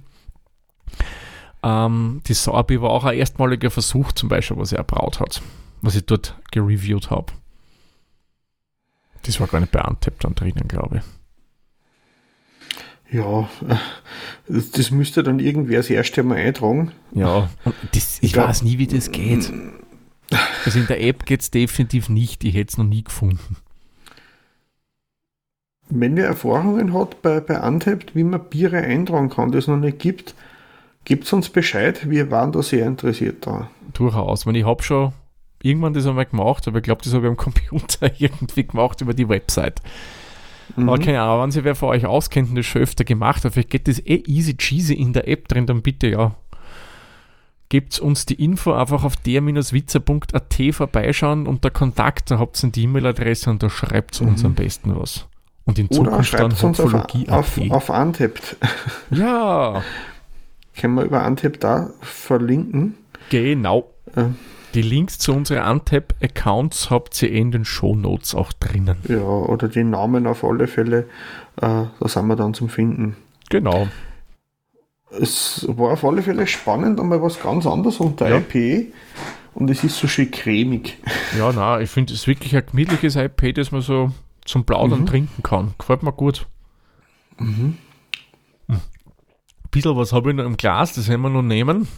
Ähm, die Sauerbier war auch ein erstmaliger Versuch, zum Beispiel, was er erbraut hat, was ich dort gereviewt habe. Das war gar nicht bei Antep dann drinnen, glaube ich. Ja, das, das müsste dann irgendwer das erste Mal eintragen. Ja, das, ich, ich weiß nie, wie das geht. Also in der App geht es definitiv nicht. Ich hätte es noch nie gefunden. Wenn ihr Erfahrungen hat bei, bei Untapped, wie man Biere eintragen kann, das noch nicht gibt, gibt es uns Bescheid. Wir waren da sehr interessiert daran. Durchaus. Wenn ich habe schon irgendwann das einmal gemacht, aber ich glaube, das habe ich am Computer irgendwie gemacht über die Website. Mhm. Aber keine Ahnung, wenn sich wer von euch auskennt und das schon öfter gemacht hat, vielleicht geht das eh easy cheesy in der App drin, dann bitte ja, gebt uns die Info einfach auf der-witzer.at vorbeischauen und der Kontakt, da habt ihr die E-Mail-Adresse und da schreibt mhm. uns am besten was. Und in Oder Zukunft dann Hopfologie auf, auf, auf Untapped. Ja. Können wir über Untapped da verlinken? Genau. Äh. Die Links zu unseren Untap-Accounts habt ihr in den Show Notes auch drinnen. Ja, oder die Namen auf alle Fälle, äh, da sind wir dann zum Finden. Genau. Es war auf alle Fälle spannend, einmal was ganz anderes unter ja. IP und es ist so schön cremig. Ja, na, ich finde es wirklich ein gemütliches IP, das man so zum Plaudern mhm. trinken kann. Gefällt mir gut. Mhm. Ein bisschen was habe ich noch im Glas, das werden wir noch nehmen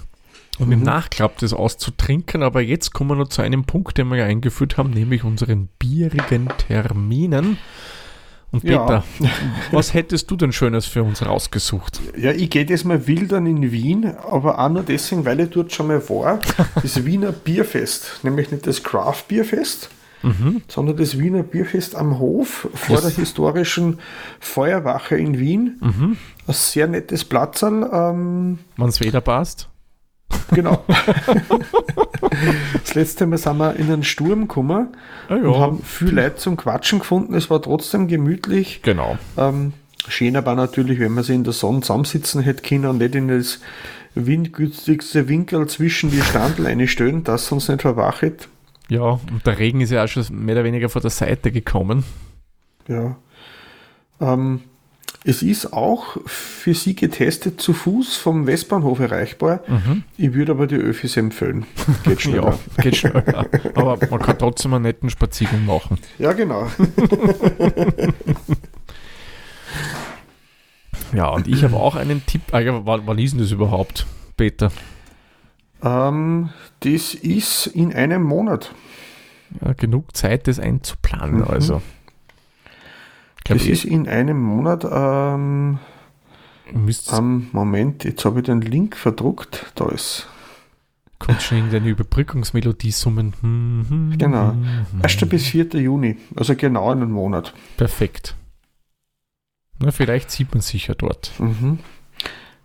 mhm. im Nachklapp das auszutrinken. Aber jetzt kommen wir noch zu einem Punkt, den wir ja eingeführt haben, nämlich unseren bierigen Terminen. Und Peter, ja. was hättest du denn Schönes für uns rausgesucht? Ja, ich gehe jetzt mal wildern in Wien, aber auch nur deswegen, weil ich dort schon mal war. Das Wiener Bierfest, nämlich nicht das Craft Bierfest, mhm. sondern das Wiener Bierfest am Hof vor yes. der historischen Feuerwache in Wien. Mhm. Ein sehr nettes Platzal. Ähm, Wenn es wieder passt. Genau. das letzte Mal sind wir in einen Sturm gekommen ah, ja. und haben viel Leute zum Quatschen gefunden. Es war trotzdem gemütlich. Genau. Ähm, schöner war natürlich, wenn man sie in der Sonne zusammensitzen hätte können und nicht in das windgünstigste Winkel zwischen die Standleine stellen, das uns nicht verwachet. Ja, und der Regen ist ja auch schon mehr oder weniger von der Seite gekommen. Ja. Ähm, Es ist auch für Sie getestet zu Fuß vom Westbahnhof erreichbar. Mhm. Ich würde aber die Öffis empfehlen. Geht schneller. ja, geht schneller. Aber man kann trotzdem einen netten Spaziergang machen. Ja, genau. ja, und ich habe auch einen Tipp. Ah, ja, wann ist denn das überhaupt, Peter? Ähm, das ist in einem Monat. Ja, genug Zeit, das einzuplanen. Mhm. Also. Glaub, das ist in einem Monat. Ähm, am Moment, jetzt habe ich den Link verdruckt. Da ist. Kommt schon irgendeine Überbrückungsmelodie summen. Hm, hm, genau. 1. Hm. bis 4. Juni, also genau einen Monat. Perfekt. Na, vielleicht sieht man sich ja dort. Mhm.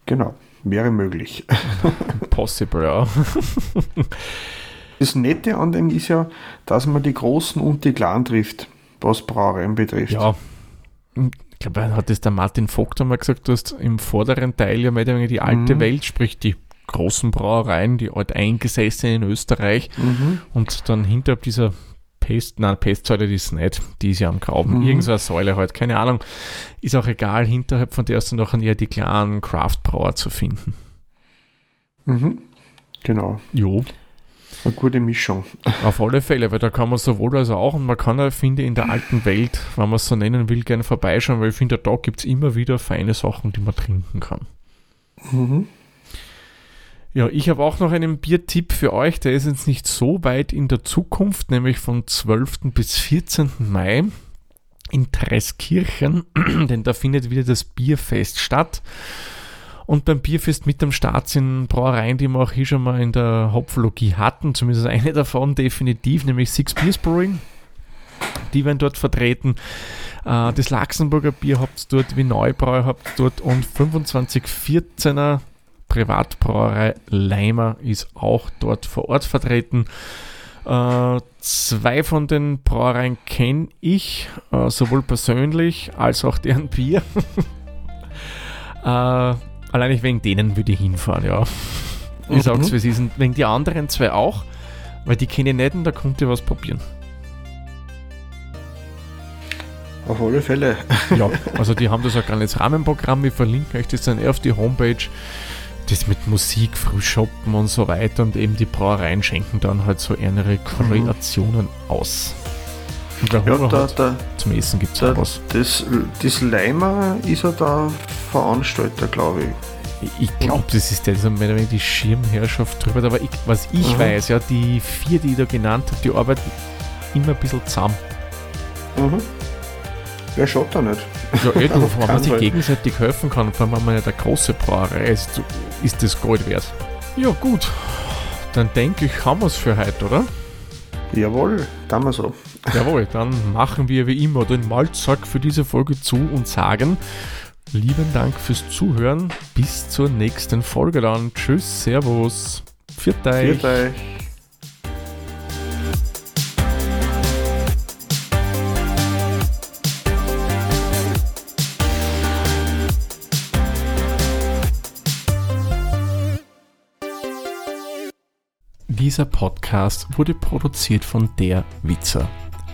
Genau, wäre möglich. Possible, ja. das Nette an dem ist ja, dass man die Großen und die Kleinen trifft, was Brauereien betrifft. Ja, ich glaube, hat das der Martin Vogt einmal gesagt, du hast im vorderen Teil ja mehr oder weniger die alte mhm. Welt, sprich die großen Brauereien, die alt eingesessenen in Österreich mhm. und dann hinterhalb dieser Pest, nein, Pestsäule die ist nicht, die ist ja am Graben, mhm. irgendeine Säule halt, keine Ahnung, ist auch egal, hinterhalb von der ist dann nachher eher die kleinen Craft-Brauer zu finden. Mhm. Genau. Jo. Eine gute Mischung. Auf alle Fälle, weil da kann man sowohl als auch, und man kann ja, finde in der alten Welt, wenn man es so nennen will, gerne vorbeischauen, weil ich finde, da gibt es immer wieder feine Sachen, die man trinken kann. Mhm. Ja, ich habe auch noch einen Biertipp für euch, der ist jetzt nicht so weit in der Zukunft, nämlich vom 12. bis 14. Mai in Treskirchen, denn da findet wieder das Bierfest statt. Und beim Bierfest mit am Start sind Brauereien, die wir auch hier schon mal in der Hopfologie hatten, zumindest eine davon definitiv, nämlich Six Beers Brewing. Die werden dort vertreten. Äh, das Laxenburger Bier habt ihr dort, wie Neubräu habt ihr dort und 2514er Privatbrauerei Leimer ist auch dort vor Ort vertreten. Äh, zwei von den Brauereien kenne ich, äh, sowohl persönlich als auch deren Bier. Allein wegen denen würde ich hinfahren, ja. Ich mhm. sag's, wie sie sind. Wegen die anderen zwei auch, weil die kenne ich nicht und da konnte ich was probieren. Auf alle Fälle. ja, also die haben das auch gar nicht Rahmenprogramm. Ich verlinke euch das dann eher auf die Homepage. Das mit Musik, Frühshoppen und so weiter und eben die Brauereien schenken dann halt so ihre Kreationen mhm. aus. Ja, da, da, zum Essen gibt es auch was. Das, das Leimer ist ja der Veranstalter, glaube ich. Ich glaube, das ist der, mehr die Schirmherrschaft drüber. Aber ich, was ich mhm. weiß, ja, die vier, die ich da genannt habe, die arbeiten immer ein bisschen zusammen. Mhm. Wer schaut da nicht? Ja, eh, du, wenn man sich gegenseitig helfen kann, vor allem wenn man ja der große Brauerei ist, ist das Gold wert. Ja, gut. Dann denke ich, haben wir es für heute, oder? Jawohl, dann wir so. Jawohl, dann machen wir wie immer den Malzack für diese Folge zu und sagen lieben Dank fürs Zuhören. Bis zur nächsten Folge dann. Tschüss, Servus. Viert euch. Viert euch. Dieser Podcast wurde produziert von Der Witzer.